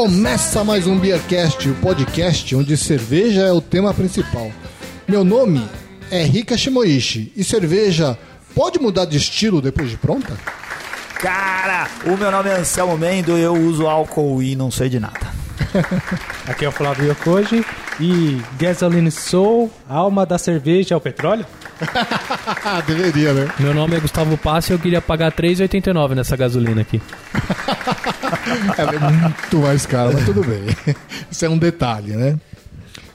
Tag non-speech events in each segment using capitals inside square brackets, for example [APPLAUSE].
começa mais um Beercast, o podcast onde cerveja é o tema principal. Meu nome é Rika Shimoishi e cerveja pode mudar de estilo depois de pronta? Cara, o meu nome é Anselmo Mendo, eu uso álcool e não sei de nada. [LAUGHS] Aqui é o Flávio Yokoji e Gasoline Soul, alma da cerveja é o petróleo? [LAUGHS] Deveria, né? Meu nome é Gustavo Passi e eu queria pagar 3,89 nessa gasolina aqui. [LAUGHS] É muito mais caro, mas tudo bem. [LAUGHS] Isso é um detalhe, né?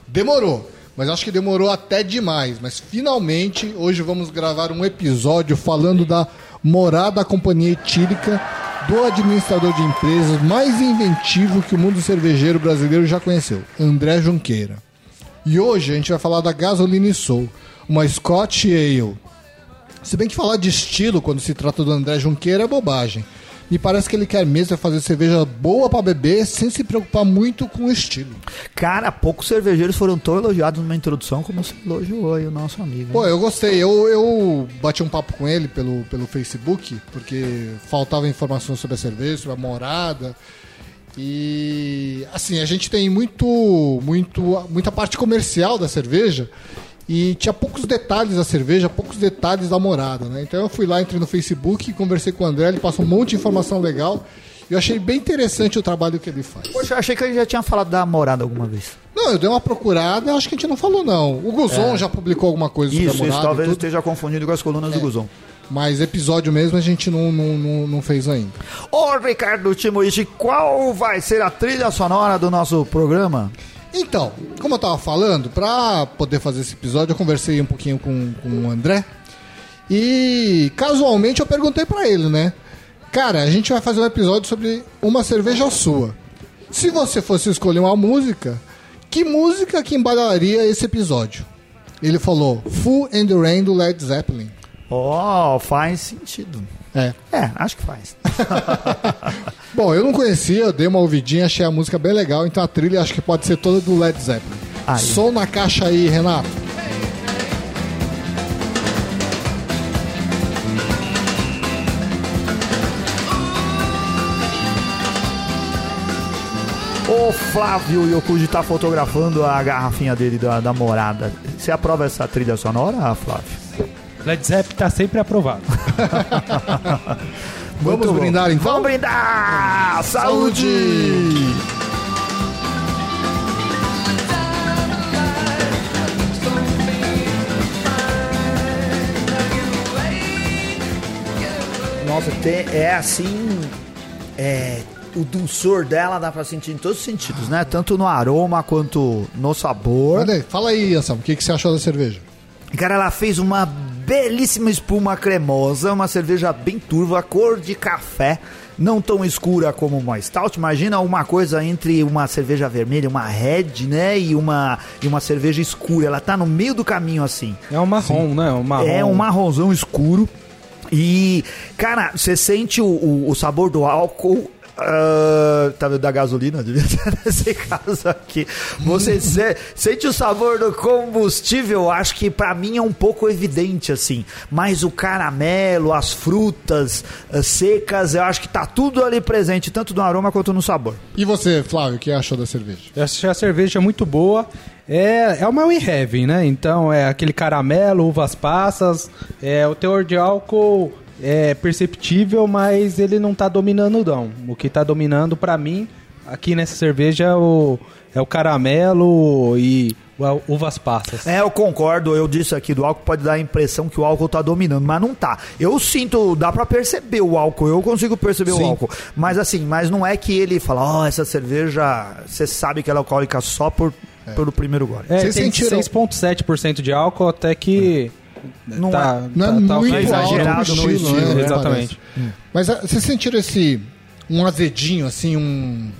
Demorou, mas acho que demorou até demais. Mas finalmente, hoje vamos gravar um episódio falando da morada companhia etílica do administrador de empresas mais inventivo que o mundo cervejeiro brasileiro já conheceu, André Junqueira. E hoje a gente vai falar da Gasoline Soul, uma Scotch Ale. Se bem que falar de estilo quando se trata do André Junqueira é bobagem. Me parece que ele quer mesmo é fazer cerveja boa para beber sem se preocupar muito com o estilo. Cara, poucos cervejeiros foram tão elogiados numa introdução como você elogiou aí o nosso amigo. Pô, eu gostei. Eu, eu bati um papo com ele pelo, pelo Facebook, porque faltava informações sobre a cerveja, sobre a morada. E assim, a gente tem muito, muito, muita parte comercial da cerveja e tinha poucos detalhes da cerveja, poucos detalhes da morada, né? Então eu fui lá, entrei no Facebook, conversei com o André, ele passou um monte de informação legal. E eu achei bem interessante o trabalho que ele faz. Poxa, eu achei que a gente já tinha falado da morada alguma vez. Não, eu dei uma procurada, acho que a gente não falou não. O Guzon já publicou alguma coisa sobre a Isso, morada. isso talvez esteja confundido com as colunas do Guzon. Mas episódio mesmo a gente não, não, não, não fez ainda. Ô, Ricardo Timoichi, qual vai ser a trilha sonora do nosso programa? Então, como eu tava falando, pra poder fazer esse episódio, eu conversei um pouquinho com, com o André. E casualmente eu perguntei pra ele, né? Cara, a gente vai fazer um episódio sobre uma cerveja sua. Se você fosse escolher uma música, que música que embalaria esse episódio? Ele falou Full and the Rain do Led Zeppelin. Oh, faz sentido. É. É, acho que faz. [LAUGHS] Bom, eu não conhecia, eu dei uma ouvidinha, achei a música bem legal, então a trilha acho que pode ser toda do Led Zeppelin. Aí. Som na caixa aí, Renato. O Flávio Yokuji tá fotografando a garrafinha dele da, da morada. Você aprova essa trilha sonora, Flávio? Led Zeppelin tá sempre aprovado. [LAUGHS] Vamos Muito bom. brindar então? Vamos brindar! Saúde! Nossa, tem- é assim. É, o dulçor dela dá pra sentir em todos os sentidos, né? Tanto no aroma quanto no sabor. Aí, fala aí, Anselmo, o que, que você achou da cerveja? Cara, ela fez uma belíssima espuma cremosa, uma cerveja bem turva, cor de café, não tão escura como uma stout. Imagina uma coisa entre uma cerveja vermelha, uma red, né, e uma e uma cerveja escura. Ela tá no meio do caminho assim. É um marrom, né? Um marrom. É um marronzão escuro. E, cara, você sente o, o, o sabor do álcool. Ah, tá vendo da gasolina? Devia [LAUGHS] ser nesse caso aqui. Você se- sente o sabor do combustível, acho que pra mim é um pouco evidente assim. Mas o caramelo, as frutas ah, secas, eu acho que tá tudo ali presente, tanto no aroma quanto no sabor. E você, Flávio, o que achou da cerveja? Eu achei a cerveja muito boa. É, é uma We Heaven, né? Então é aquele caramelo, uvas passas. É, o teor de álcool é perceptível, mas ele não tá dominando, não. O que tá dominando pra mim aqui nessa cerveja é o, é o caramelo e o- uvas passas. É, eu concordo. Eu disse aqui do álcool pode dar a impressão que o álcool tá dominando, mas não tá. Eu sinto, dá pra perceber o álcool. Eu consigo perceber Sim. o álcool. Mas assim, mas não é que ele fala, ó, essa cerveja, você sabe que ela é alcoólica só por pelo primeiro gole. É, Vocês tem sentiram- 6,7% de álcool, até que. Não tá, Não é tá- tá muito ok. exagerado no no estilo, estilo, né? exatamente. Parece. Mas ah, vocês sentiram esse um azedinho, assim, um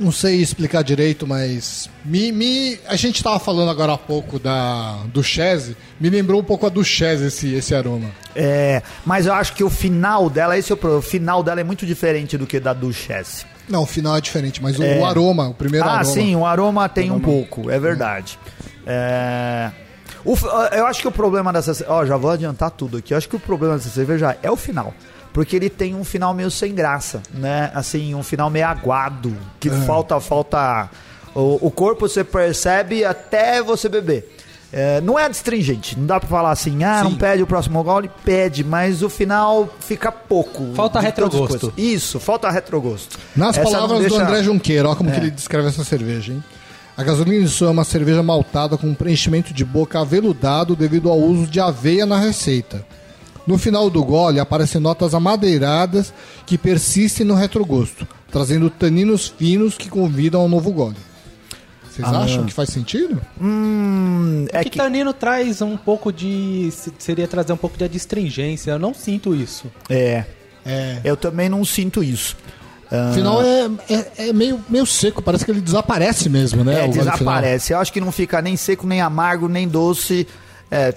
não sei explicar direito, mas me, me a gente tava falando agora há pouco da Duchesse, me lembrou um pouco a Duchesse esse esse aroma. É, mas eu acho que o final dela, esse é o problema. O final dela é muito diferente do que da Duchesse. Não, o final é diferente, mas o, o aroma, o primeiro ah, aroma. sim, o aroma tem um Aroma. pouco, é verdade. É, O eu acho que o problema dessa. Ó, já vou adiantar tudo aqui. Eu acho que o problema dessa cerveja é o final. Porque ele tem um final meio sem graça, né? Assim, um final meio aguado. Que falta, falta. O, o corpo você percebe até você beber. É, não é astringente, não dá pra falar assim, ah, não Sim. pede o próximo gole, pede, mas o final fica pouco. Falta retrogosto. Isso, falta retrogosto. Nas Essa não palavras deixa- do André Junqueira, olha como É. que ele descreve essa cerveja, hein? A gasolina Sul é uma cerveja maltada com um preenchimento de boca aveludado devido ao uso de aveia na receita. No final do gole aparecem notas amadeiradas que persistem no retrogosto, trazendo taninos finos que convidam ao novo gole. Vocês Ah. acham que faz sentido? Hum, é É que que. tanino traz um pouco de. se- Seria trazer um pouco de adstringência. Eu não sinto isso. É, É. eu também não sinto isso. Ah, O final é, é, é meio, meio seco, parece que ele desaparece mesmo, né? É, desaparece. Eu acho que não fica nem seco, nem amargo, nem doce. É,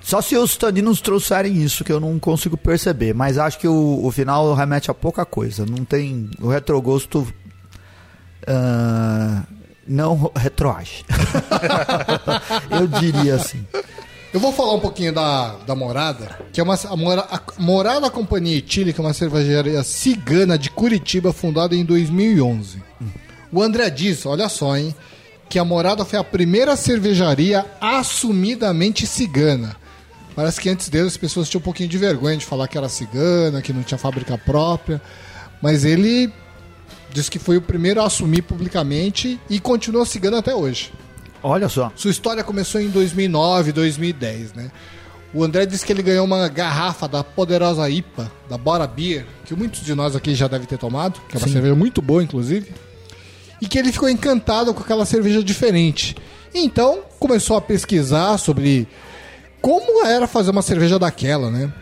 só se os taninos trouxerem isso, que eu não consigo perceber. Mas acho que o, o final remete a pouca coisa. Não tem. O retrogosto. ah, não retroage. [LAUGHS] eu diria assim. Eu vou falar um pouquinho da, da Morada, que é uma a, Mora, a Morada Companhia Etílica, é uma cervejaria cigana de Curitiba, fundada em 2011. O André diz, olha só, hein, que a Morada foi a primeira cervejaria assumidamente cigana. Parece que antes dele as pessoas tinham um pouquinho de vergonha de falar que era cigana, que não tinha fábrica própria, mas ele diz que foi o primeiro a assumir publicamente e continua cigano até hoje. Olha só. Sua história começou em 2009, 2010, né? O André disse que ele ganhou uma garrafa da poderosa IPA, da Bora Beer, que muitos de nós aqui já devem ter tomado, que é uma cerveja muito boa, inclusive. E que ele ficou encantado com aquela cerveja diferente. Então, começou a pesquisar sobre como era fazer uma cerveja daquela, né?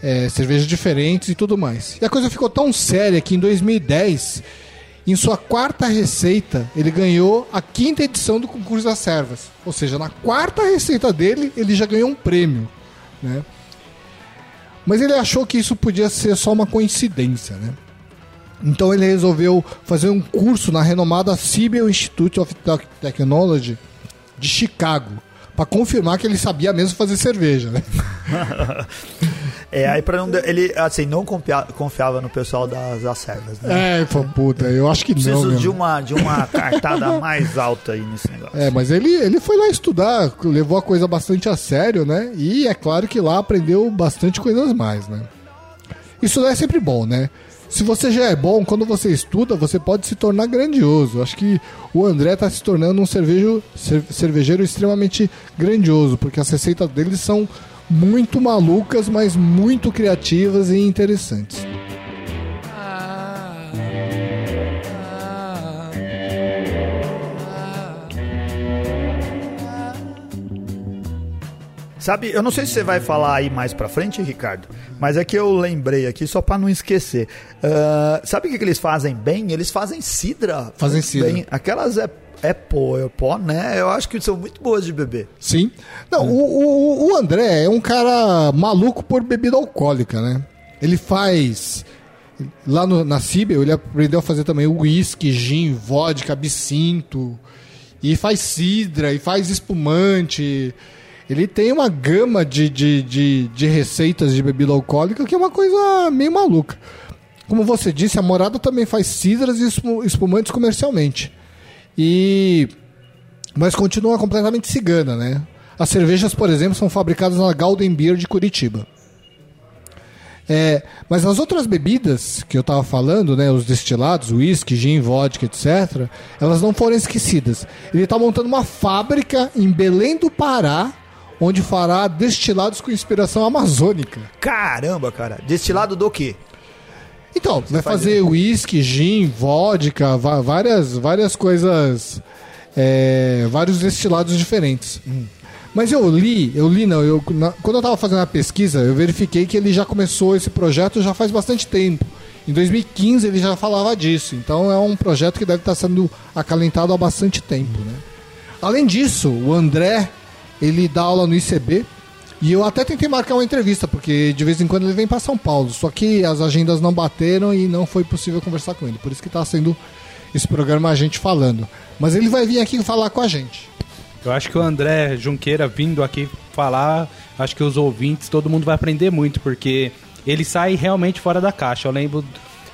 É, cervejas diferentes e tudo mais. E a coisa ficou tão séria que em 2010, em sua quarta receita, ele ganhou a quinta edição do concurso das servas. Ou seja, na quarta receita dele, ele já ganhou um prêmio, né? Mas ele achou que isso podia ser só uma coincidência, né? Então ele resolveu fazer um curso na renomada Siebel Institute of Tec- Technology de Chicago, para confirmar que ele sabia mesmo fazer cerveja, né? [LAUGHS] É, aí pra não. Ele, assim, não confia- confiava no pessoal das, das servas, né? É, foi puta, eu acho que não. Preciso de uma, de uma cartada [LAUGHS] mais alta aí nesse negócio. É, mas ele, ele foi lá estudar, levou a coisa bastante a sério, né? E é claro que lá aprendeu bastante coisas mais, né? Isso é sempre bom, né? Se você já é bom, quando você estuda, você pode se tornar grandioso. Acho que o André está se tornando um cervejo, cer- cervejeiro extremamente grandioso, porque as receitas dele são muito malucas, mas muito criativas e interessantes. Sabe, eu não sei se você vai falar aí mais pra frente, Ricardo, mas é que eu lembrei aqui só pra não esquecer. Ah, sabe o que, que eles fazem bem? Eles fazem cidra. Fazem cidra. Bem. Aquelas é, é pó, é pó, né? Eu acho que são muito boas de beber. Sim. Não, o, o, o André é um cara maluco por bebida alcoólica, né? Ele faz. Lá no, na Cibel, ele aprendeu a fazer também uísque, gin, vodka, absinto. E faz cidra, e faz espumante. Ele tem uma gama de, de, de, de receitas de bebida alcoólica que é uma coisa meio maluca. Como você disse, a Morada também faz cidras e espu- espumantes comercialmente. E mas continua completamente cigana, né? As cervejas, por exemplo, são fabricadas na Golden Beer de Curitiba. É, mas as outras bebidas que eu tava falando, né, os destilados, whisky, gin, vodka, etc., elas não foram esquecidas. Ele tá montando uma fábrica em Belém do Pará, onde fará destilados com inspiração amazônica. Caramba, cara. Destilado do quê? Então, vai faz fazer whisky, gin, vodka, várias, várias coisas, é, vários destilados diferentes. Mas eu li, eu li não, eu, na- quando eu tava fazendo a pesquisa, eu verifiquei que ele já começou esse projeto já faz bastante tempo. Em 2015 ele já falava disso, então é um projeto que deve estar sendo acalentado há bastante tempo, né? Além disso, o André, ele dá aula no ICB, e eu até tentei marcar uma entrevista, porque de vez em quando ele vem para São Paulo. Só que as agendas não bateram e não foi possível conversar com ele. Por isso que tá sendo esse programa a gente falando. Mas ele vai vir aqui falar com a gente. Eu acho que o André Junqueira vindo aqui falar, acho que os ouvintes, todo mundo vai aprender muito, porque ele sai realmente fora da caixa. Eu lembro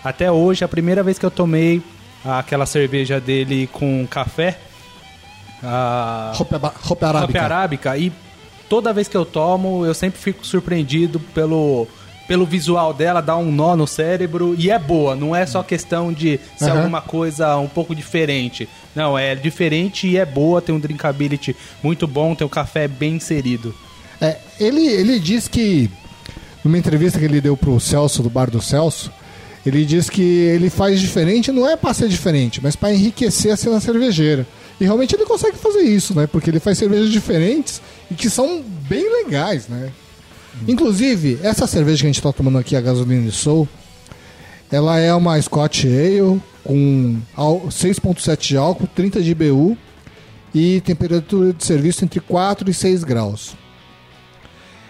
até hoje, a primeira vez que eu tomei aquela cerveja dele com café, a Roupa, arábica. Arábica e toda vez que eu tomo, eu sempre fico surpreendido pelo pelo visual dela, dá um nó no cérebro e é boa, não é só questão de ser Aham. alguma coisa um pouco diferente. Não, é diferente e é boa, tem um drinkability muito bom, tem um café bem inserido. É, ele, ele diz que, numa entrevista que ele deu pro Celso, do bar do Celso, ele diz que ele faz diferente, não é pra ser diferente, mas pra enriquecer a cena cervejeira. E realmente ele consegue fazer isso, né? Porque ele faz cervejas diferentes e que são bem legais, né? Inclusive, essa cerveja que a gente tá tomando aqui, a Gasolina Soul, ela é uma Scotch Ale com ál- 6.7 de álcool, 30 de IBU e temperatura de serviço entre 4 e 6 graus.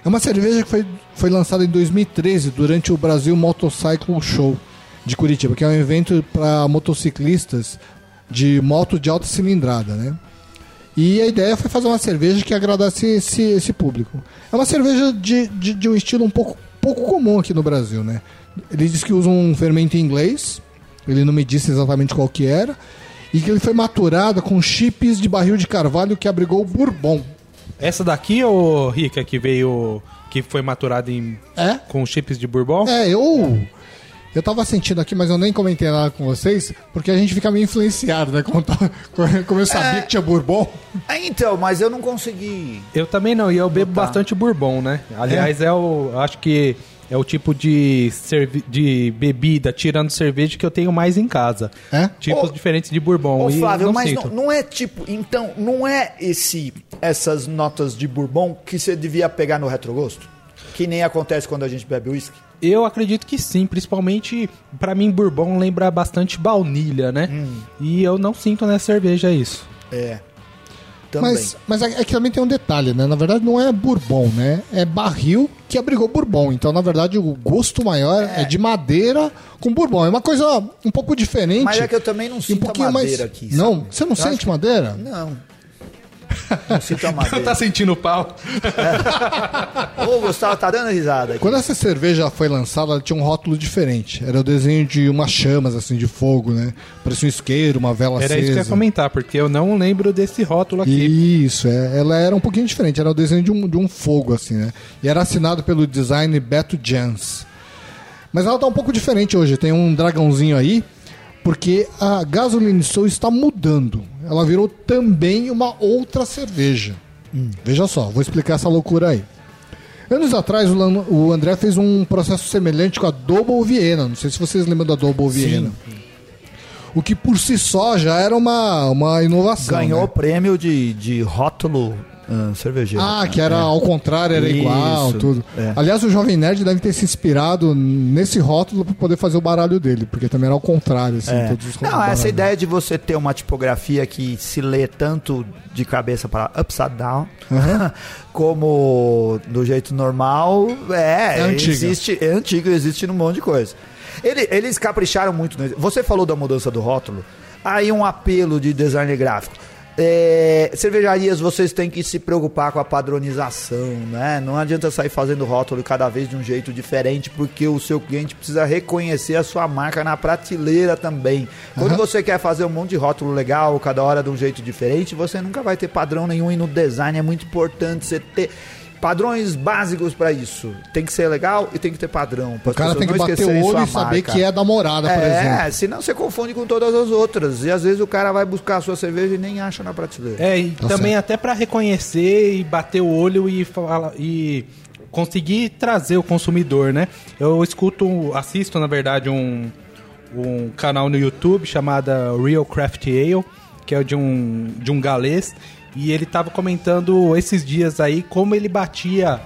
É uma cerveja que foi, foi lançada em 2013 durante o Brasil Motorcycle Show de Curitiba, que é um evento para motociclistas de moto de alta cilindrada, né? E a ideia foi fazer uma cerveja que agradasse esse, esse público. É uma cerveja de, de, de um estilo um pouco, pouco comum aqui no Brasil, né? Ele diz que usa um fermento inglês, ele não me disse exatamente qual que era, e que ele foi maturado com chips de barril de carvalho que abrigou o bourbon. Essa daqui, ô Rica, que veio. que foi maturada em, É? com chips de bourbon? É, eu. Eu tava sentindo aqui, mas eu nem comentei nada com vocês, porque a gente fica meio influenciado, né? Como, tá- [LAUGHS] como eu sabia É. que tinha Bourbon. Ah, então, mas eu não consegui. Eu também não, e eu bebo Tá. bastante bourbon, né? Aliás, é, o. Acho que é o tipo de, de bebida, tirando cerveja, que eu tenho mais em casa. É? Tipos Ô, diferentes de bourbon. Ô, e Flávio, não mas não, não é tipo. Então, não é esse essas notas de bourbon que você devia pegar no retrogosto? Que nem acontece quando a gente bebe uísque? Eu acredito que sim, principalmente pra mim bourbon lembra bastante baunilha, né? Hum. E eu não sinto nessa cerveja isso. É. Também. Mas, mas é é que também tem um detalhe, né? Na verdade, não é Bourbon, né? É barril que abrigou Bourbon. Então, na verdade, o gosto maior é, de madeira com Bourbon. É uma coisa um pouco diferente. Mas é que eu também não um sinto pouquinho madeira mais... aqui. Não, sabe? você não Eu sente acho madeira? Não. Não sinto a [LAUGHS] madeira. tá sentindo o pau? Ô, Gustavo, tá dando risada aqui. Quando essa cerveja foi lançada, ela tinha um rótulo diferente. Era o desenho de umas chamas, assim, de fogo, né? Parecia um isqueiro, uma vela Era acesa. isso que eu ia comentar, porque eu não lembro desse rótulo aqui. Isso, é, ela era um pouquinho diferente, era o desenho de um, de um fogo, assim, né? E era assinado pelo design Beto Jans. Mas ela tá um pouco diferente hoje, tem um dragãozinho aí, porque a Gasoline Soul está mudando. Ela virou também uma outra cerveja. Veja só, vou explicar essa loucura aí. Anos atrás, o, André fez um processo semelhante com a Double Viena. Não sei se vocês lembram da Double Viena. O que por si só já era uma, uma inovação. Ganhou né? o prêmio de, de rótulo ah, cervejeiro. Ah, que era ao contrário, era Isso, igual, tudo. é. Aliás, o Jovem Nerd deve ter se inspirado nesse rótulo para poder fazer o baralho dele, porque também era ao contrário, assim, É. todos os Não, essa ideia de você ter uma tipografia que se lê tanto de cabeça para upside down, [LAUGHS] como do jeito normal, é, É antiga. existe, é antigo, existe num monte de coisa. Ele- eles capricharam muito. Você falou da mudança do rótulo, aí um apelo de design gráfico. É, cervejarias, vocês têm que se preocupar com a padronização, né? Não adianta sair fazendo rótulo cada vez de um jeito diferente, porque o seu cliente precisa reconhecer a sua marca na prateleira também. Quando você quer fazer um monte de rótulo legal, cada hora de um jeito diferente, você nunca vai ter padrão nenhum e no design é muito importante você ter padrões básicos para isso. Tem que ser legal e tem que ter padrão. O cara tem que bater o olho e saber que é da morada, por é, exemplo. senão você confunde com todas as outras. E às vezes o cara vai buscar a sua cerveja e nem acha na prateleira. É, e Tá também certo. até pra reconhecer e bater o olho e falar e conseguir trazer o consumidor, né? Eu escuto, assisto na verdade um, um canal no YouTube chamada Real Craft Ale, que é de um de um galês, e ele tava comentando esses dias aí como ele batia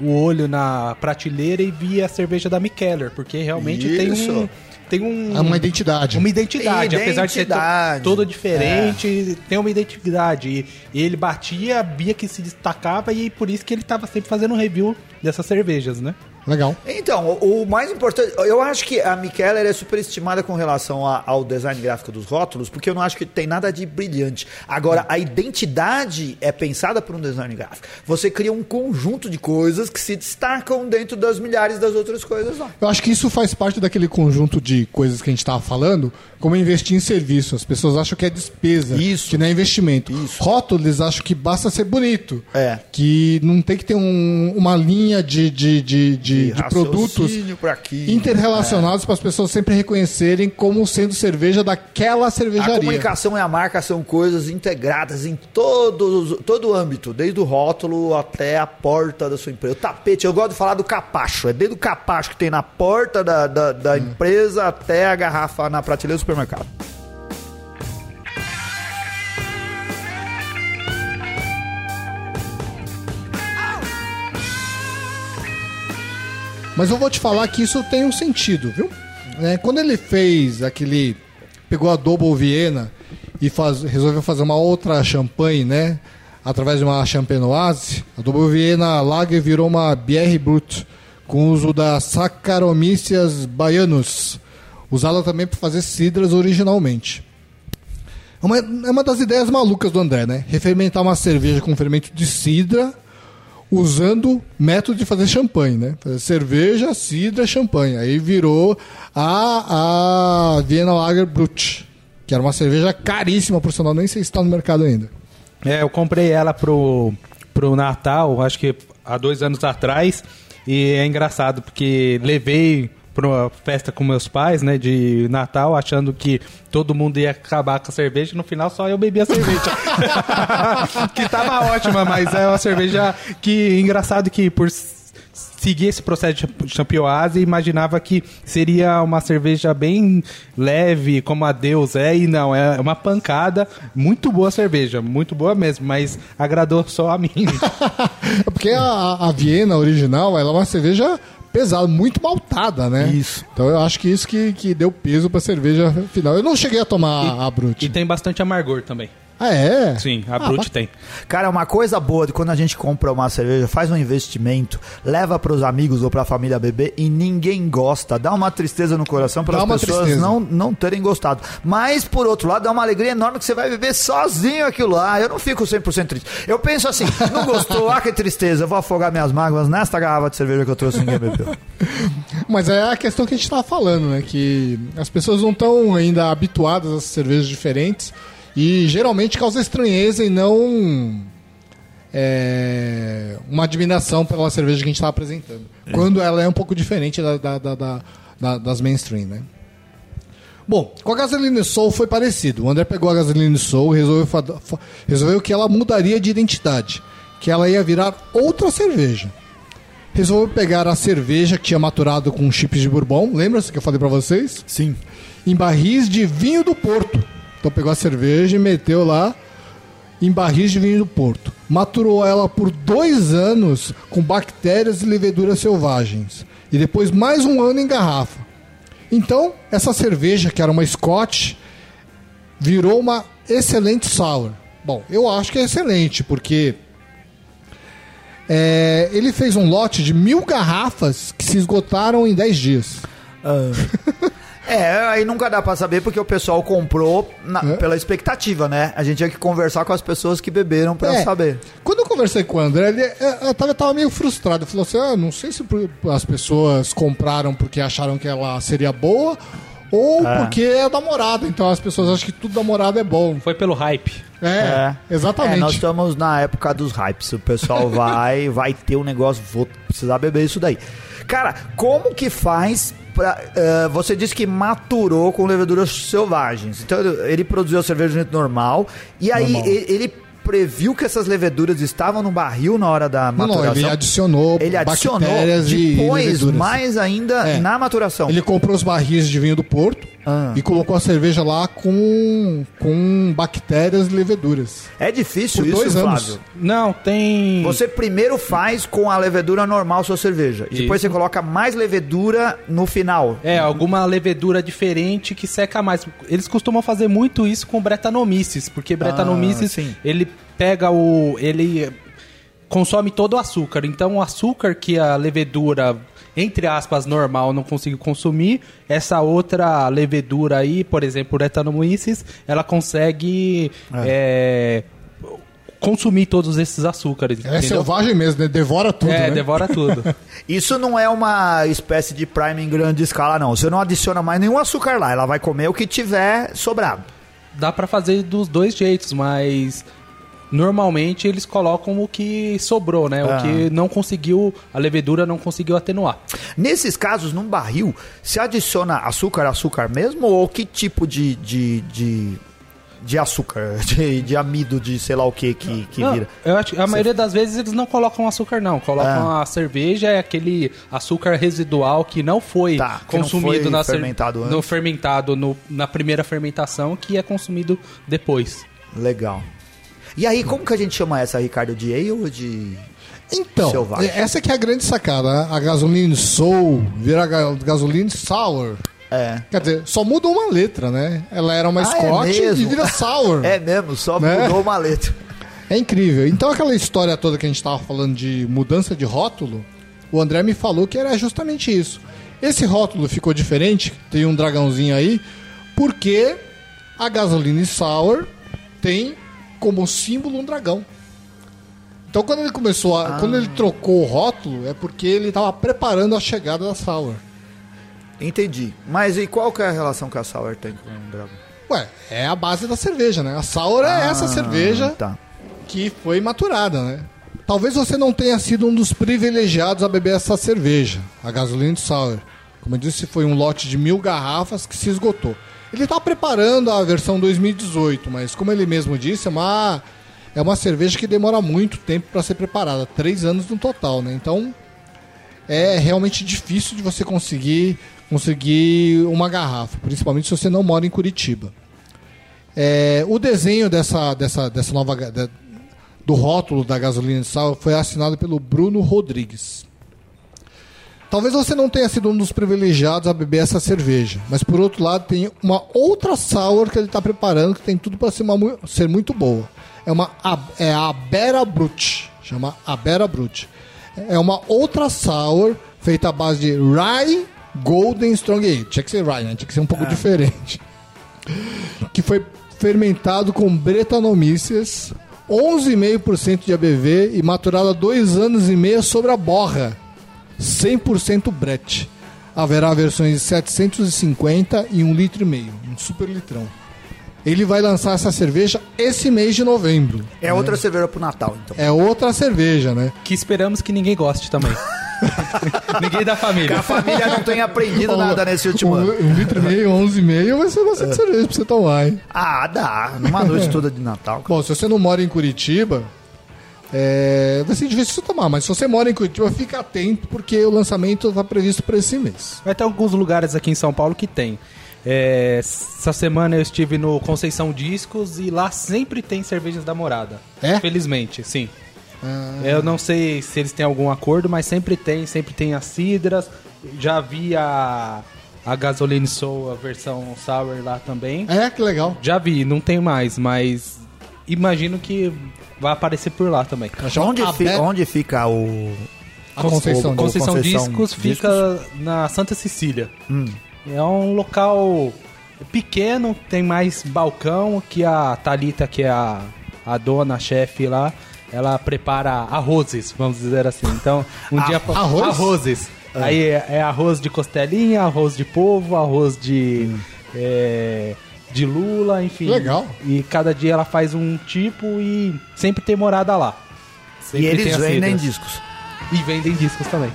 o olho na prateleira e via a cerveja da Mikkeller, porque realmente tem um Isso. tem um É uma identidade. uma identidade, Tem apesar de ser to- identidade. todo diferente, tem uma identidade. E, e ele batia, via que se destacava e por isso que ele tava sempre fazendo review dessas cervejas, né? Legal. Então, o, o mais importante, eu acho que a Mikeller é superestimada com relação a- ao design gráfico dos rótulos, porque eu não acho que tem nada de brilhante. Agora, a identidade é pensada por um design gráfico. Você cria um conjunto de coisas que se destacam dentro das milhares das outras coisas lá. Eu acho que isso faz parte daquele conjunto de coisas que a gente estava falando, como investir em serviço. As pessoas acham que é despesa, Isso. que não é investimento. Isso. Rótulo, eles acham que basta ser bonito. É. Que não tem que ter um- uma linha de, de, de, de, de produtos pra aqui. interrelacionados para as pessoas sempre reconhecerem como sendo cerveja daquela A cervejaria. comunicação e a marca são coisas integradas em todos, todo o âmbito, desde o rótulo até a porta da sua empresa. O tapete, eu gosto de falar do capacho. É desde o capacho que tem na porta da, da, da empresa até a garrafa na prateleira do supermercado. Mas eu vou te falar que isso tem um sentido, viu? É, quando ele fez aquele. pegou a Double Viena e faz- resolveu fazer uma outra champanhe, né? Através de uma champenoise, a Double Viena Lager virou uma BR Brut, com uso das Saccharomyces baianos, usada também para fazer cidras originalmente. É uma, é uma das ideias malucas do André, né? Refermentar uma cerveja com fermento de cidra usando método de fazer champanhe, né? Fazer cerveja, cidra, champanhe. Aí virou a, a Vienna Lager Brut, que era uma cerveja caríssima, por sinal, nem sei se está no mercado ainda. É, eu comprei ela pro, pro Natal, acho que há dois anos atrás. E é engraçado, porque levei pra uma festa com meus pais, né, de Natal, achando que todo mundo ia acabar com a cerveja. No final, só eu bebi a cerveja. [LAUGHS] que tava ótima, mas é uma cerveja que, engraçado que por seguir esse processo de champioase, imaginava que seria uma cerveja bem leve, como a Deus é, e não, é uma pancada, muito boa cerveja, muito boa mesmo, mas agradou só a mim. [LAUGHS] É porque a, a Viena original, ela é uma cerveja pesada, muito maltada, né? Isso. Então eu acho que isso que, que deu peso pra cerveja final. Eu não cheguei a tomar a Brut. e tem bastante amargor também. Ah, é? Sim, a Ah, Brut tem. Cara, uma coisa boa de quando a gente compra uma cerveja, faz um investimento, leva pros amigos ou pra família beber e ninguém gosta. Dá uma tristeza no coração Dá uma pessoas tristeza. não, não terem gostado. Mas, por outro lado, dá uma alegria enorme que você vai beber sozinho aquilo lá. Eu não fico 100% triste. Eu penso assim, não gostou? Ah, que tristeza. Eu vou afogar minhas mágoas nesta garrafa de cerveja que eu trouxe e ninguém bebeu. [LAUGHS] Mas é a questão que a gente estava falando, né? Que as pessoas não estão ainda habituadas a cervejas diferentes e geralmente causa estranheza e não é, uma admiração pela cerveja que a gente está apresentando. Quando ela é um pouco diferente da, da- da- da- da- das mainstream, né? Bom, com a gasolina Soul foi parecido. O André pegou a gasolina Soul e resolveu, resolveu que ela mudaria de identidade, que ela ia virar outra cerveja resolveu pegar a cerveja que tinha maturado com chips de bourbon, lembra-se que eu falei pra vocês? Sim. Em barris de vinho do Porto. Então pegou a cerveja e meteu lá em barris de vinho do Porto. Maturou ela por dois anos com bactérias e leveduras selvagens. E depois mais um ano em garrafa. Então, essa cerveja, que era uma Scotch, virou uma excelente sour. Bom, eu acho que é excelente, porque é, ele fez um lote de mil garrafas que se esgotaram em 10 dias. [LAUGHS] É, aí nunca dá pra saber porque o pessoal comprou na- É. pela expectativa, né? A gente tinha que conversar com as pessoas que beberam pra É. saber. Quando eu conversei com o André, ele é, eu tava, tava meio frustrado. Ele falou assim: ah, não sei se as pessoas compraram porque acharam que ela seria boa ou porque é da morada. Então as pessoas acham que tudo da morada é bom. Foi pelo hype. É, exatamente. É, nós estamos na época dos hypes. O pessoal vai, [LAUGHS] vai ter um negócio, vou precisar beber isso daí. Cara, como que faz pra. eh, você disse que maturou com leveduras selvagens. Então ele, produziu a cerveja do jeito normal. E aí Normal. ele, ele previu que essas leveduras estavam no barril na hora da maturação. não, ele adicionou Ele adicionou bactérias e depois, leveduras. mais ainda É. na maturação. Ele comprou os barris de vinho do Porto Ah. e colocou a cerveja lá com, com bactérias e leveduras. É difícil Por isso, dois anos. Flávio. Não, tem. Você primeiro faz com a levedura normal sua cerveja. E depois Isso. você coloca mais levedura no final. É, alguma levedura diferente que seca mais. Eles costumam fazer muito isso com Bretanomices, porque Bretanomices, sim. ele pega o. ele consome todo o açúcar. Então, o açúcar que a levedura, entre aspas, normal não conseguiu consumir, essa outra levedura aí, por exemplo, o Etanomyces, ela consegue é, consumir todos esses açúcares. É entendeu? selvagem mesmo, né? Devora tudo, É, né? devora tudo. [LAUGHS] Isso não é uma espécie de prime em grande escala, não. Você não adiciona mais nenhum açúcar lá. Ela vai comer o que tiver sobrado. Dá pra fazer dos dois jeitos, mas normalmente eles colocam o que sobrou, né? Ah. O que não conseguiu, a levedura não conseguiu atenuar. Nesses casos, num barril, se adiciona açúcar, açúcar mesmo? Ou que tipo de, de, de, de açúcar? [LAUGHS] De, de amido, de sei lá o que que, que Não, vira? eu acho que a maioria das vezes eles não colocam açúcar, não. Colocam Ah. a cerveja, é aquele açúcar residual que não foi Tá, que não consumido foi na cer- fermentado antes. no fermentado no- na primeira fermentação, que é consumido depois. Legal. E aí, como que a gente chama essa, Ricardo? De ale ou de... Então, Selvagem. essa que é a grande sacada. né? A gasolina soul vira ga- gasolina sour. É. Quer dizer, só muda uma letra, né? Ela era uma Ah, é Scott e mesmo? vira sour. [LAUGHS] É mesmo, só Né? mudou uma letra. É incrível. Então aquela história toda que a gente estava falando de mudança de rótulo, o André me falou que era justamente isso. Esse rótulo ficou diferente, tem um dragãozinho aí, porque a gasolina sour tem como símbolo um dragão. Então quando ele começou a, quando ele trocou o rótulo é porque ele estava preparando a chegada da sour. Entendi. Mas e qual que é a relação que a Sour tem com o dragão? Ué, é a base da cerveja, né? A sour é essa cerveja Tá. que foi maturada, né? Talvez você não tenha sido um dos privilegiados a beber essa cerveja, a gasolina sour. Como eu disse, foi um lote de mil garrafas que se esgotou. Ele está preparando a versão 2018, mas como ele mesmo disse, é uma, é uma cerveja que demora muito tempo para ser preparada, três anos no total, né? Então é realmente difícil de você conseguir conseguir uma garrafa, principalmente se você não mora em Curitiba. É, o desenho dessa, dessa, dessa nova da- do rótulo da gasolina de sal foi assinado pelo Bruno Rodrigues. Talvez você não tenha sido um dos privilegiados a beber essa cerveja, mas por outro lado tem uma outra sour que ele está preparando que tem tudo para ser, uma ser muito boa. É uma a- é a Abera Brut, chama Abera Brut. É uma outra sour feita à base de rye golden strong ale. Tinha que ser rye, né? Tinha que ser um pouco diferente [LAUGHS] que foi fermentado com Brettanomyces, 11,5% de ABV e maturado há dois anos e meio sobre a borra, 100% Brett. Haverá versões de 750 e 1,5 litro, e meio, um super litrão. Ele vai lançar essa cerveja esse mês de novembro. É outra cerveja pro Natal, então. É outra cerveja, né? Que esperamos que ninguém goste também. [LAUGHS] ninguém da Que família. a família não tenha aprendido [LAUGHS] nada nesse último um, ano. um litro e meio, 11,5 vai ser bastante cerveja pra você tomar, hein? Ah, dá. Numa noite toda de Natal. Bom, se você não mora em Curitiba, é, vai ser difícil tomar, mas se você mora em Curitiba, fica atento, porque o lançamento está previsto para esse mês. Vai ter alguns lugares aqui em São Paulo que tem. É, essa semana eu estive no Conceição Discos e lá sempre tem cervejas da morada. É? Felizmente, sim. Ah, Eu não sei se eles têm algum acordo, mas sempre tem, sempre tem as cidras. Já vi a, a Gasoline Soul, a versão Sour lá também. é, que legal. Já vi, não tem mais, mas imagino que vai aparecer por lá também. Onde, a fi- onde fica o. a Conceição. o- Conceição, Conceição Discos fica na Santa Cecília. É um local pequeno, tem mais balcão que a Talita, que é a, a dona, a chefe lá, ela prepara arrozes, vamos dizer assim. Então, um dia [LAUGHS] arroz? arrozes. Aí é, é arroz de costelinha, arroz de polvo, arroz de é, de lula, enfim. Legal. E cada dia ela faz um tipo e sempre tem morada lá. E Sempre eles tem as vendem discos. E vendem discos também.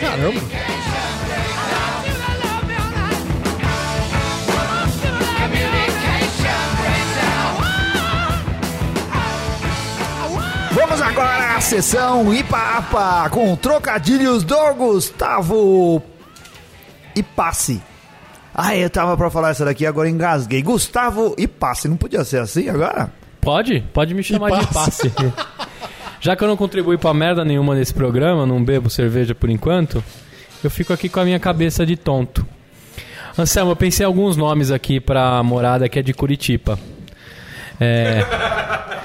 Caramba. Vamos agora à sessão Ipa-Apa com trocadilhos do Gustavo Ipasse. Ah, eu tava pra falar essa daqui, agora engasguei. Gustavo Ipasse, não podia ser assim agora? Pode? Pode me chamar de passe. [LAUGHS] Já que eu não contribuí pra merda nenhuma nesse programa, não bebo cerveja por enquanto, eu fico aqui com a minha cabeça de tonto. Anselmo, eu pensei em alguns nomes aqui pra morada que é de Curitiba. É... [LAUGHS]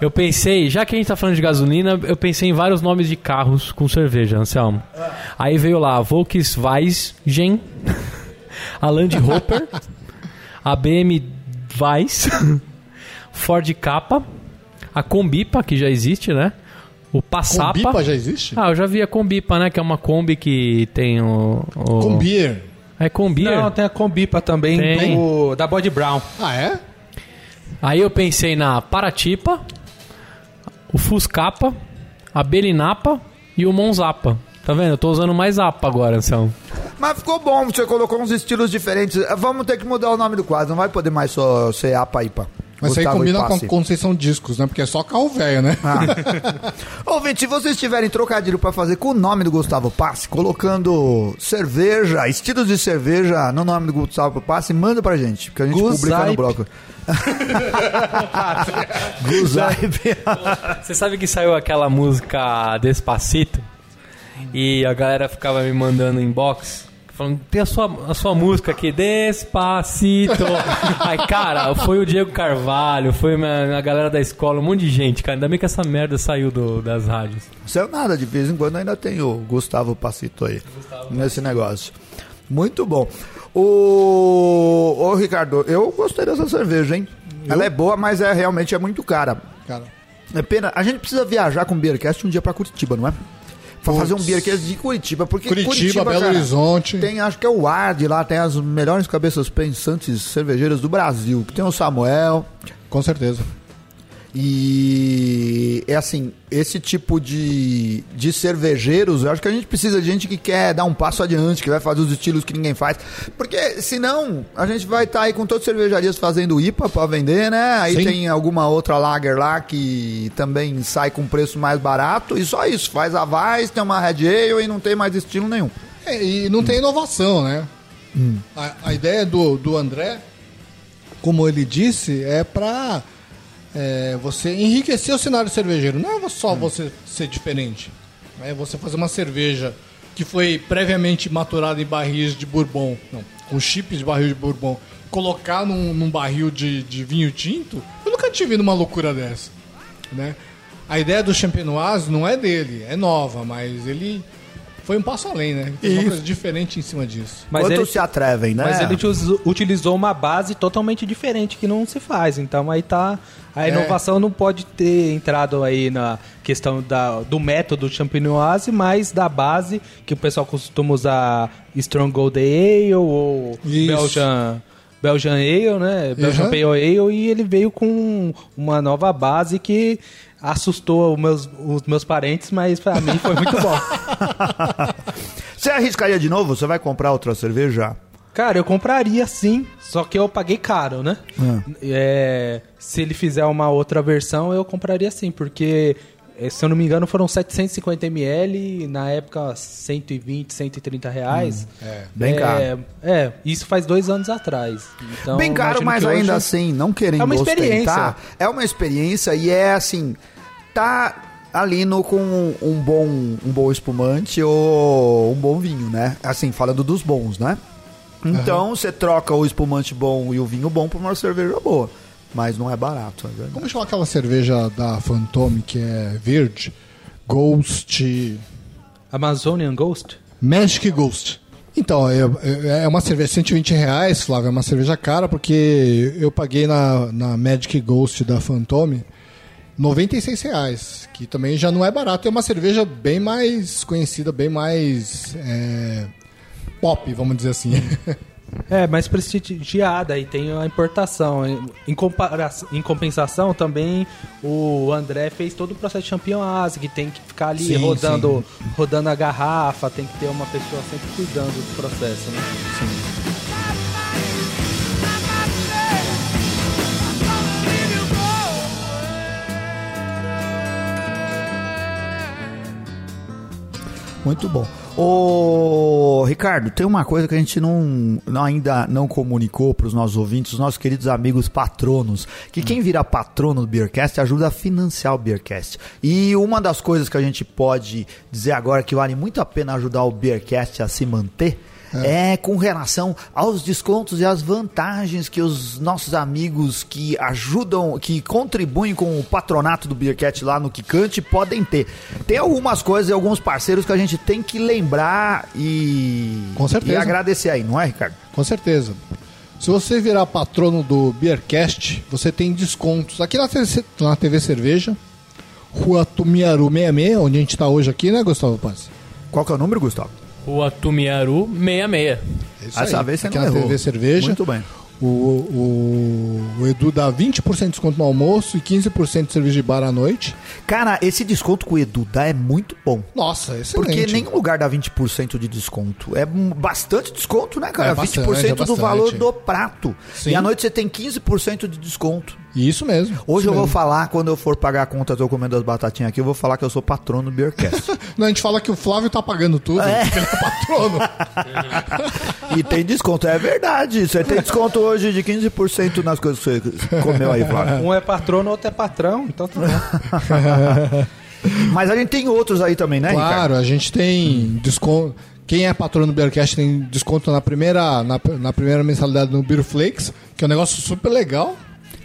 Eu pensei, já que a gente tá falando de gasolina, eu pensei em vários nomes de carros com cerveja, Anselmo. Aí veio lá Volkswagen, [LAUGHS] a Land Rover, a BM Weiss, Ford Kappa, a Combipa, que já existe, né? O Passapa. Combipa já existe? Ah, eu já vi a Combipa, né? Que é uma Kombi que tem o... o... Combier. É Combier? Não, tem a Combipa também Tem. do, da Body Brown. Ah, é? Aí eu pensei na Paratipa, o Fuscapa, a Belinapa e o Monzapa. Tá vendo? Eu tô usando mais APA agora, Anselmo. Mas ficou bom, você colocou uns estilos diferentes. Vamos ter que mudar o nome do quadro, não vai poder mais só ser APA IPA. Mas isso aí Gustavo combina com a Conceição Discos, né? Porque é só carro velho, né? [LAUGHS] Ouvinte, se vocês tiverem trocadilho pra fazer com o nome do Gustavo Passe, colocando cerveja, estilos de cerveja no nome do Gustavo Passe, manda pra gente, que a gente publica no Guzaipe. bloco. [LAUGHS] Guzaipe. Você sabe que saiu aquela música Despacito? E a galera ficava me mandando inbox. Falando, tem a sua, a sua música aqui, Despacito. [LAUGHS] Aí, cara, foi o Diego Carvalho, foi a galera da escola, um monte de gente, cara. Ainda bem que essa merda saiu do- das rádios. Saiu nada, de vez em quando ainda tem o Gustavo Passito aí, nesse negócio. Muito bom. O, ô Ricardo, eu gostei dessa cerveja, hein? Ela é boa, mas é realmente é muito cara. Cara, É pena, a gente precisa viajar com o Beercast um dia pra Curitiba, não é? Pra fazer um Beercast de Curitiba, porque Curitiba, Belo cara, Horizonte. Tem, acho que é o Ard lá, tem as melhores cabeças pensantes cervejeiras do Brasil, que tem o Samuel, com certeza. E é assim, esse tipo de, de cervejeiros, eu acho que a gente precisa de gente que quer dar um passo adiante, que vai fazer os estilos que ninguém faz. Porque senão a gente vai estar aí com todas as cervejarias fazendo IPA para vender, né? Aí Sim. tem alguma outra lager lá que também sai com preço mais barato e só isso, faz a Weiss, tem uma Red Ale e não tem mais estilo nenhum. É, e não tem inovação, né? A, a ideia do, do André, como ele disse, é pra é, você enriquecer o cenário cervejeiro. Não é só você ser diferente. É você fazer uma cerveja que foi previamente maturada em barris de bourbon, não, com chips de barril de bourbon, colocar num, num barril de, de vinho tinto, eu nunca tive numa loucura dessa. Né? A ideia do Champenoise não é dele, é nova, mas ele foi um passo além, né? Fez uma coisa diferente em cima disso. Mas Quanto ele, se atrevem, né? mas ele utilizou- utilizou uma base totalmente diferente que não se faz. Então aí tá. A É. inovação não pode ter entrado aí na questão da, do método champenoise, mas da base que o pessoal costuma usar Strong Gold Ale ou Isso. Belgian. Belgian Ale, né? Belgian Uhum. Pale Ale e ele veio com uma nova base que assustou os meus, os meus parentes, mas pra mim foi muito bom. [LAUGHS] Você arriscaria de novo? Você vai comprar outra cerveja? Cara, eu compraria sim, só que eu paguei caro, né? É, se ele fizer uma outra versão, eu compraria sim, porque, eh, se eu não me engano, foram 750 ml, na época 120, 130 reais. é. Bem é, caro. É, isso faz dois anos atrás. Então, Bem caro, mas ainda assim, não querendo É uma experiência. ostentar, é uma experiência e é assim, tá ali no com um bom um bom espumante ou um bom vinho, né? Assim, falando dos bons, né? Então, você troca o espumante bom e o vinho bom por uma cerveja boa, mas não é barato, é verdade. Como chama aquela cerveja da Fantôme que é verde? Ghost. Amazonian Ghost? Magic Ghost. Então, é, é- é uma cerveja 120 reais, Flávio, é uma cerveja cara, porque eu paguei na, na Magic Ghost da Fantôme 96 reais, que também já não é barato. É uma cerveja bem mais conhecida, bem mais é, pop, vamos dizer assim. É, mais prestigiada e tem a importação. Em, em compensação, também o André fez todo o processo de championase, que tem que ficar ali Sim, rodando, rodando a garrafa, tem que ter uma pessoa sempre cuidando do processo, né? Muito bom. Ô, Ricardo, tem uma coisa que a gente não, não- ainda não comunicou para os nossos ouvintes, os nossos queridos amigos patronos, que quem vira patrono do Beercast ajuda a financiar o Beercast. E uma das coisas que a gente pode dizer agora que vale muito a pena ajudar o Beercast a se manter é. com relação aos descontos e às vantagens que os nossos amigos que ajudam, que contribuem com o patronato do Beercat lá no Kikante podem ter. Tem algumas coisas e alguns parceiros que a gente tem que lembrar e, Com certeza. e agradecer aí, não é, Ricardo? Com certeza. Se você virar patrono do Beercast, você tem descontos aqui na TV, na TV Cerveja, Rua Tumiaru 66, onde a gente está hoje aqui, né, Gustavo Paz? Qual que é o número, Gustavo? Rua Tumiaru 66. É isso Dessa aí. vez você aqui não na errou. TV Cerveja. Muito bem. O, o, o Edu dá 20% de desconto no almoço e 15% de serviço de bar à noite. Cara, esse desconto que o Edu dá é muito bom. Nossa, excelente. Porque nenhum lugar dá 20% de desconto. É um- bastante desconto, né, cara? É bastante, 20% é do bastante. valor do prato. Sim. E à noite você tem 15% de desconto. Isso mesmo. Hoje isso eu vou mesmo. falar, quando eu for pagar a conta, tô comendo as batatinhas aqui, eu vou falar que eu sou patrono do Beercast. [LAUGHS] Não, a gente fala que o Flávio tá pagando tudo, É. porque ele é patrono. [LAUGHS] e tem desconto, é verdade. Você tem desconto hoje de 15% nas coisas que você comeu aí, Flávio. Um é patrono, outro é patrão, então tá bom. [LAUGHS] Mas a gente tem outros aí também, né, Ricardo? Claro, a gente tem desconto. Quem é patrono do Beercast tem desconto na primeira, na, na primeira mensalidade no Beer Flakes, que é um negócio super legal.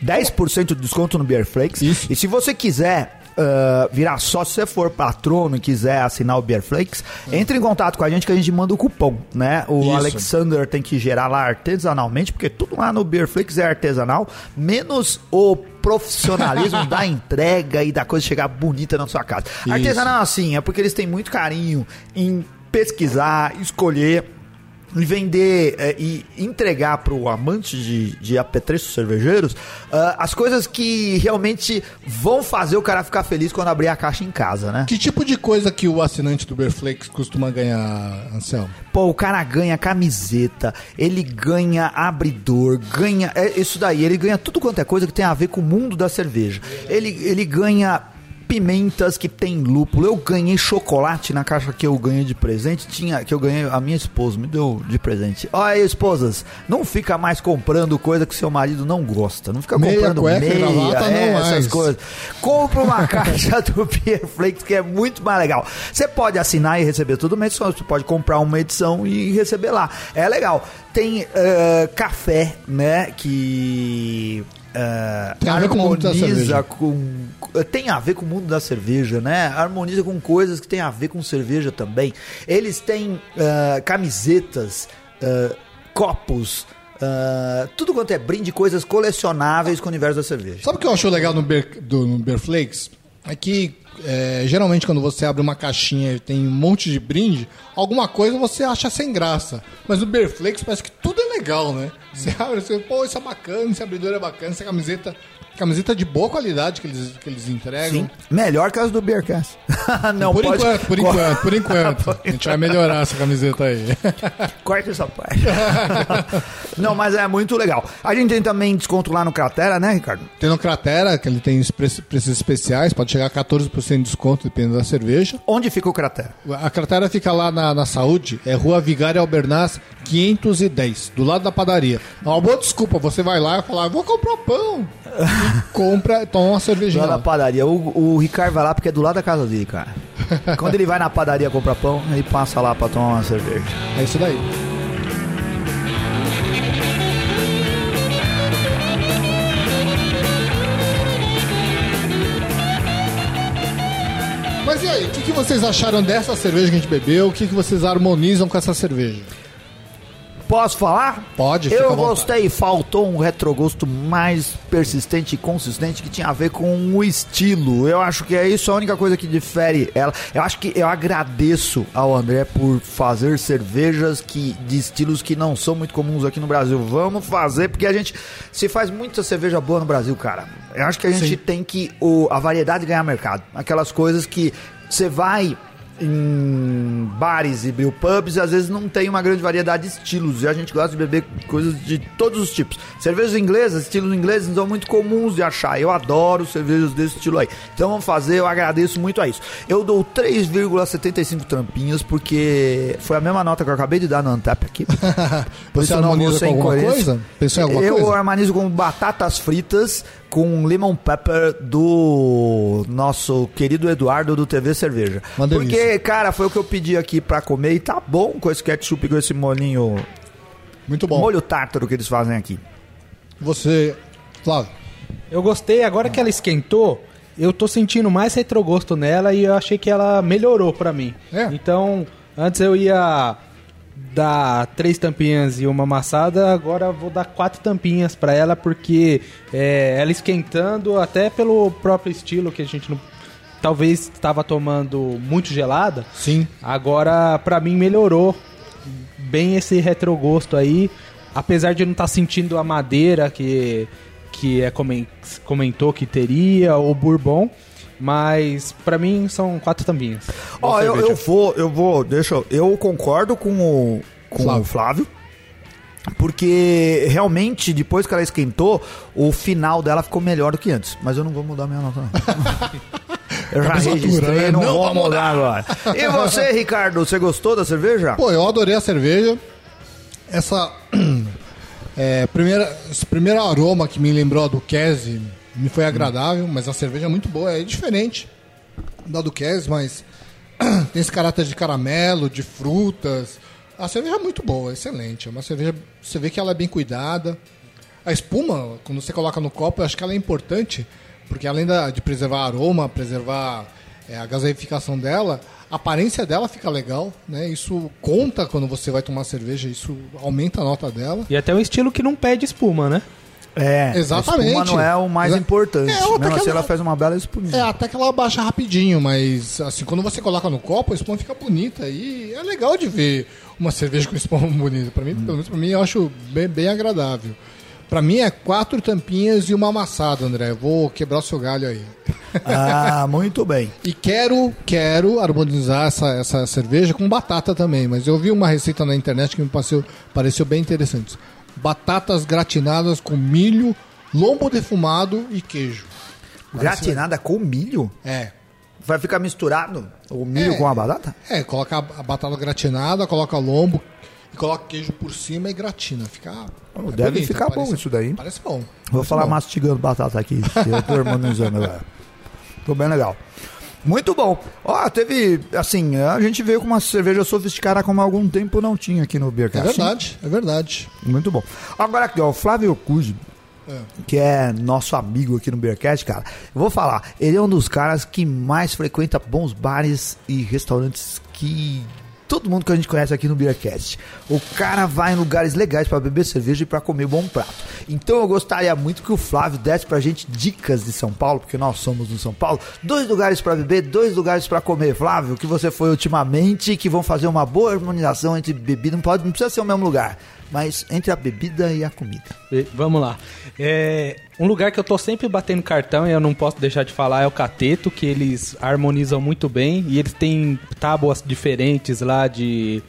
10% de desconto no Beer Flakes. Isso. E se você quiser ah, virar sócio, se você for patrono e quiser assinar o Beer Flakes, entre em contato com a gente que a gente manda o cupom, né? O Isso. Alexander tem que gerar lá artesanalmente, porque tudo lá no Beer Flakes é artesanal, menos o profissionalismo [LAUGHS] da entrega e da coisa chegar bonita na sua casa. Isso. Artesanal assim, é porque eles têm muito carinho em pesquisar, escolher e vender eh, e entregar para o amante de, de apetrechos cervejeiros ah, as coisas que realmente vão fazer o cara ficar feliz quando abrir a caixa em casa, né? Que tipo de coisa que o assinante do Beer Flakes costuma ganhar, Anselmo? Pô, o cara ganha camiseta, ele ganha abridor, ganha. É isso daí, ele ganha tudo quanto é coisa que tem a ver com o mundo da cerveja. Ele, ele ganha pimentas que tem lúpulo. Eu ganhei chocolate na caixa que eu ganhei de presente. Tinha que eu ganhei, a minha esposa me deu de presente. Olha aí, esposas, não fica mais comprando coisa que seu marido não gosta. Não fica Meia, comprando cueca meia, gravata, é, essas mais. coisas. Compra uma [LAUGHS] caixa do Beer Flakes que é muito mais legal. Você pode assinar e receber todo mês, você pode comprar uma edição e receber lá. É legal. Tem eh, café, né? Que. Eh, Tem a ver com o mundo da cerveja. com. Tem a ver com o mundo da cerveja, né? Harmoniza com coisas que tem a ver com cerveja também. Eles têm eh, camisetas, eh, copos. eh, tudo quanto é brinde, coisas colecionáveis com o universo da cerveja. Sabe o que eu acho legal no Beer, do, no Beer Flakes? É que é, geralmente quando você abre uma caixinha e tem um monte de brinde, alguma coisa você acha sem graça. Mas no Beer Flakes parece que tudo é legal, né? Você abre, você, pô, isso é bacana, esse abridor é bacana, essa camiseta. Camiseta de boa qualidade que eles, que eles entregam. Sim. Melhor que as do Beercast. [LAUGHS] Não, por pode. enquanto, por [LAUGHS] enquanto, por enquanto. [LAUGHS] A gente vai melhorar essa camiseta aí. Corta essa parte. Não, mas é muito legal. A gente tem também desconto lá no Cratera, né, Ricardo? Tem no Cratera, que ele tem os preços preços especiais, pode chegar a 14% de desconto dependendo da cerveja. Onde fica o Cratera? A Cratera fica lá na, na Saúde, é Rua Vigário Albernaz 510, do lado da padaria. Uma boa desculpa, você vai lá e fala, vou comprar pão. E compra, toma uma cervejinha Lá na padaria. O, o Ricardo vai lá porque é do lado da casa dele, cara. [LAUGHS] Quando ele vai na padaria comprar pão, ele passa lá pra tomar uma cerveja. É isso daí. Mas e aí, o que, que vocês acharam dessa cerveja que a gente bebeu? O que, que vocês harmonizam com essa cerveja? Posso falar? Pode, Eu gostei, faltou um retrogosto mais persistente e consistente que tinha a ver com o estilo. Eu acho que é isso a única coisa que difere ela. Eu acho que eu agradeço ao André por fazer cervejas que de estilos que não são muito comuns aqui no Brasil. Vamos fazer, porque a gente se faz muita cerveja boa no Brasil, cara. Eu acho que a gente Sim. tem que o, a variedade ganhar mercado. Aquelas coisas que você vai em bares e brew pubs, às vezes não tem uma grande variedade de estilos. E a gente gosta de beber coisas de todos os tipos. Cervejas inglesas, estilos ingleses são muito comuns de achar. Eu adoro cervejas desse estilo aí. Então vamos fazer, eu agradeço muito a isso. Eu dou 3,75 trampinhas, porque foi a mesma nota que eu acabei de dar no Antep aqui. [LAUGHS] Você eu harmoniza com alguma coisa? Pensou em alguma eu coisa? harmonizo com batatas fritas com lemon pepper do nosso querido Eduardo do TV Cerveja. Uma delícia. Porque, cara, foi o que eu pedi aqui pra comer e tá bom com esse ketchup e com esse molinho, Muito bom. molho tártaro que eles fazem aqui. Você, Flávio, Eu gostei, agora que ela esquentou, eu tô sentindo mais retrogosto nela e eu achei que ela melhorou pra mim. É? Então, antes eu ia dar três tampinhas e uma amassada, agora vou dar quatro tampinhas pra ela, porque é, ela esquentando, até pelo próprio estilo que a gente não, talvez estava tomando muito gelada, sim. Agora, pra mim, melhorou bem esse retrogosto aí. Apesar de não estar sentindo a madeira que, que é comen- comentou que teria, ou bourbon. Mas pra mim são quatro tampinhas. Ó, eu, eu vou, eu vou, deixa eu, eu concordo com o, com Flávio. o Flávio. Porque realmente, depois que ela esquentou, o final dela ficou melhor do que antes. Mas eu não vou mudar minha nota, não. [LAUGHS] Eu já registrei, né? não, Não vou mudar agora. E você, [LAUGHS] Ricardo, você gostou da cerveja? Pô, eu adorei a cerveja. Essa. [CLEARS THROAT] é, primeira, esse primeiro aroma que me lembrou do Kese me foi agradável, mas a cerveja é muito boa. É diferente da do Kese, mas [CLEARS THROAT] tem esse caráter de caramelo, de frutas. A cerveja é muito boa, excelente. É uma cerveja. Você vê que ela é bem cuidada. A espuma, quando você coloca no copo, eu acho que ela é importante, porque além de preservar aroma, preservar é, a gaseificação dela, a aparência dela fica legal, né? Isso conta quando você vai tomar cerveja, isso aumenta a nota dela. E até um estilo que não pede espuma, né? É, Exatamente. A não é o mais Exa- importante. É, até Mesmo assim, ela- ela faz uma bela espuminha. É, até que ela baixa rapidinho, mas assim, quando você coloca no copo, a espuma fica bonita e é legal de ver uma cerveja com [LAUGHS] espuma bonita. Para mim, pelo menos para mim, eu acho bem, bem agradável. Para mim é quatro tampinhas e uma amassada, André. Vou quebrar o seu galho aí. [LAUGHS] Ah, muito bem. E quero, quero harmonizar essa, essa cerveja com batata também, mas eu vi uma receita na internet que me pareceu, pareceu bem interessante. Batatas gratinadas com milho, lombo defumado e queijo. Gratinada com milho? É. Vai ficar misturado o milho É. com a batata? É, coloca a batata gratinada, coloca lombo e coloca queijo por cima e gratina. Fica. Oh, é deve bonito, ficar parece- bom isso daí. Parece bom. Vou Parece falar bom. mastigando batata aqui. [LAUGHS] Eu tô harmonizando agora. Tô bem legal. Muito bom. Ó, teve, assim, a gente veio com uma cerveja sofisticada como há algum tempo não tinha aqui no É Beercast. verdade, é verdade. Muito bom. Agora aqui, ó, o Flávio Cusi, É. que é nosso amigo aqui no Beercast, cara. Eu vou falar, ele é um dos caras que mais frequenta bons bares e restaurantes que todo mundo que a gente conhece aqui no Beercast. O cara vai em lugares legais pra beber cerveja e pra comer bom prato. Então eu gostaria muito que o Flávio desse pra gente dicas de São Paulo, porque nós somos no São Paulo. Dois lugares pra beber, dois lugares pra comer. Flávio, que você foi ultimamente, que vão fazer uma boa harmonização entre bebida, não pode, não precisa ser o mesmo lugar, mas entre a bebida e a comida. Vamos lá. É, um lugar que eu tô sempre batendo cartão e eu não posso deixar de falar é o Cateto, que eles harmonizam muito bem e eles têm tábuas diferentes lá de,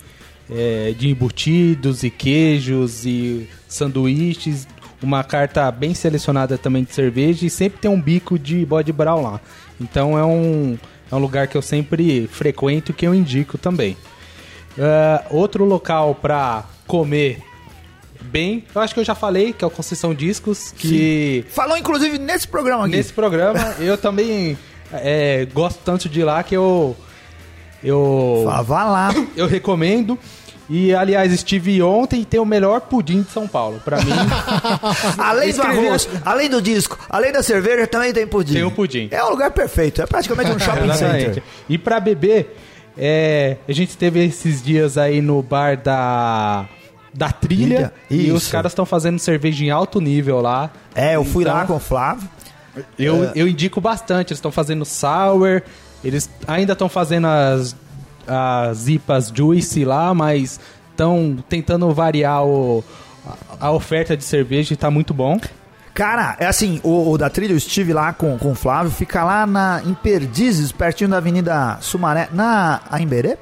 é, de embutidos e queijos e sanduíches. Uma carta bem selecionada também de cerveja e sempre tem um bico de bode brown lá. Então é um, é um lugar que eu sempre frequento e que eu indico também. Ah, outro local pra comer bem, eu acho que eu já falei, que é o Conceição Discos, que Falou inclusive nesse programa aqui. nesse programa [LAUGHS] eu também é, gosto tanto de ir lá que eu eu Fala, vá lá. [COUGHS] eu recomendo. E aliás, estive ontem e tem o melhor pudim de São Paulo. Pra mim, [LAUGHS] além do arroz, além do disco, além da cerveja, também tem pudim. Tem o pudim. É um lugar perfeito. É praticamente um shopping center. E pra beber, é, a gente teve esses dias aí no bar da da trilha e os caras estão fazendo cerveja em alto nível lá. É, eu fui Então, lá com o Flávio. Eu, É. eu indico bastante. Eles estão fazendo sour, eles ainda estão fazendo as, as IPAs juicy lá, mas estão tentando variar o, a, a oferta de cerveja e tá muito bom. Cara, é assim, o, o da trilha, eu estive lá com, com o Flávio, fica lá na, em Perdizes, pertinho da Avenida Sumaré, na Aimberê?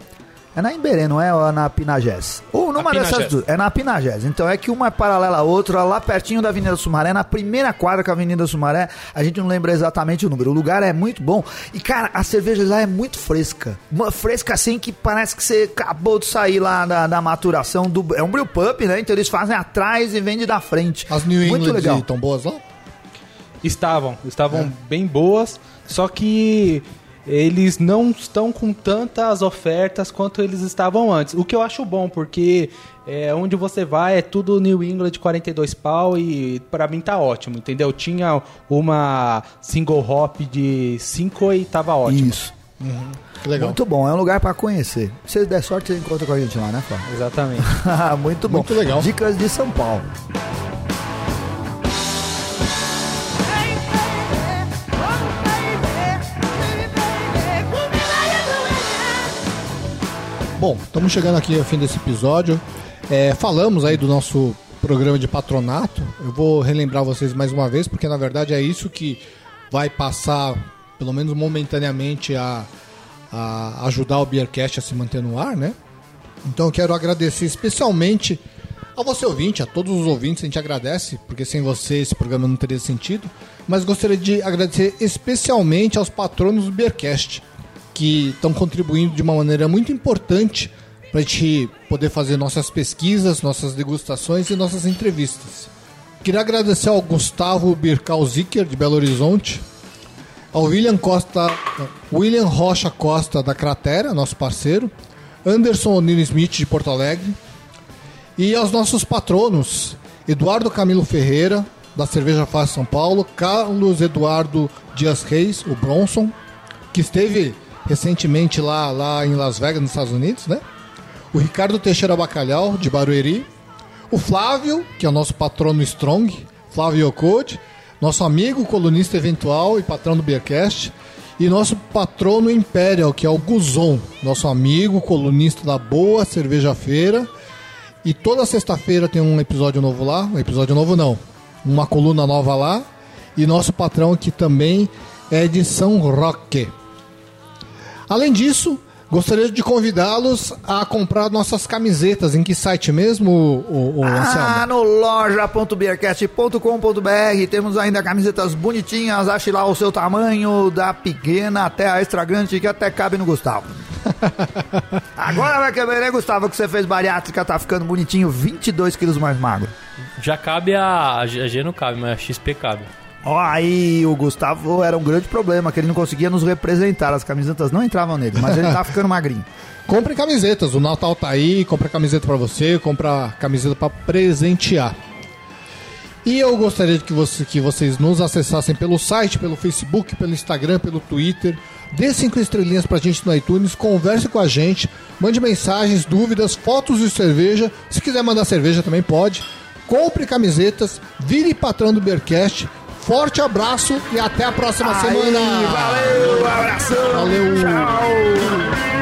É na Imberê, não é? Ou é na Pinagés? Ou numa Pinagés. dessas duas. É na Pinagés. Então é que uma é paralela à outra, lá pertinho da Avenida Sumaré, na primeira quadra com a Avenida Sumaré. A gente não lembra exatamente o número. O lugar é muito bom. E, cara, a cerveja lá é muito fresca. Uma fresca assim que parece que você acabou de sair lá da, da maturação do. É um brew pub, né? Então eles fazem atrás e vendem da frente. As New muito England legal. estão boas lá? Estavam, estavam bem boas, só que eles não estão com tantas ofertas quanto eles estavam antes. O que eu acho bom, porque é, onde você vai é tudo New England de 42 pau e pra mim tá ótimo, entendeu? Tinha uma single hop de 5 e tava ótimo. Isso. Que legal. Muito bom, é um lugar pra conhecer. Se der sorte, você encontra com a gente lá, né, Flávio? Exatamente. [LAUGHS] Muito bom. Muito legal. Dicas de São Paulo. Bom, estamos chegando aqui ao fim desse episódio. É, falamos aí do nosso programa de patronato. Eu vou relembrar vocês mais uma vez, porque na verdade é isso que vai passar, pelo menos momentaneamente, a, a ajudar o Beercast a se manter no ar, né? Então eu quero agradecer especialmente a você ouvinte, a todos os ouvintes, a gente agradece, porque sem você esse programa não teria sentido. Mas gostaria de agradecer especialmente aos patronos do Beercast, que estão contribuindo de uma maneira muito importante para a gente poder fazer nossas pesquisas, nossas degustações e nossas entrevistas. Queria agradecer ao Gustavo Bircal Zicker, de Belo Horizonte, ao William Costa, William Rocha Costa, da Cratera, nosso parceiro, Anderson O'Neill Smith, de Porto Alegre, e aos nossos patronos, Eduardo Camilo Ferreira, da Cerveja Fácil São Paulo, Carlos Eduardo Dias Reis, o Bronson, que esteve recentemente lá, lá em Las Vegas, nos Estados Unidos, né? O Ricardo Teixeira Bacalhau, de Barueri. O Flávio, que é o nosso patrono Strong, Flávio Yocode, nosso amigo colunista eventual e patrão do Beercast. E nosso patrono Imperial, que é o Guzon, nosso amigo colunista da Boa Cerveja Feira. E toda sexta-feira tem um episódio novo lá. Um episódio novo não. Uma coluna nova lá. E nosso patrão que também é de São Roque. Além disso, gostaria de convidá-los a comprar nossas camisetas. Em que site mesmo, o, o, Ah, no loja.beercast.com.br temos ainda camisetas bonitinhas, ache lá o seu tamanho, da pequena até a extra grande, que até cabe no Gustavo. [LAUGHS] Agora vai caber, né, Gustavo, que você fez bariátrica, tá ficando bonitinho, 22 quilos mais magro. Já cabe a. A G a G não cabe, mas a XP cabe. Ó, aí o Gustavo era um grande problema, que ele não conseguia nos representar, as camisetas não entravam nele, mas ele tá [LAUGHS] ficando magrinho. Comprem camisetas, o Natal tá aí, compra camiseta pra você, compra camiseta pra presentear. E eu gostaria que, você, que vocês nos acessassem pelo site, pelo Facebook, pelo Instagram, pelo Twitter. Dê cinco estrelinhas pra gente no iTunes, converse com a gente, mande mensagens, dúvidas, fotos de cerveja. Se quiser mandar cerveja também pode. Compre camisetas, vire patrão do Beercast. Forte abraço e até a próxima semana. Valeu, abração. Valeu. Tchau.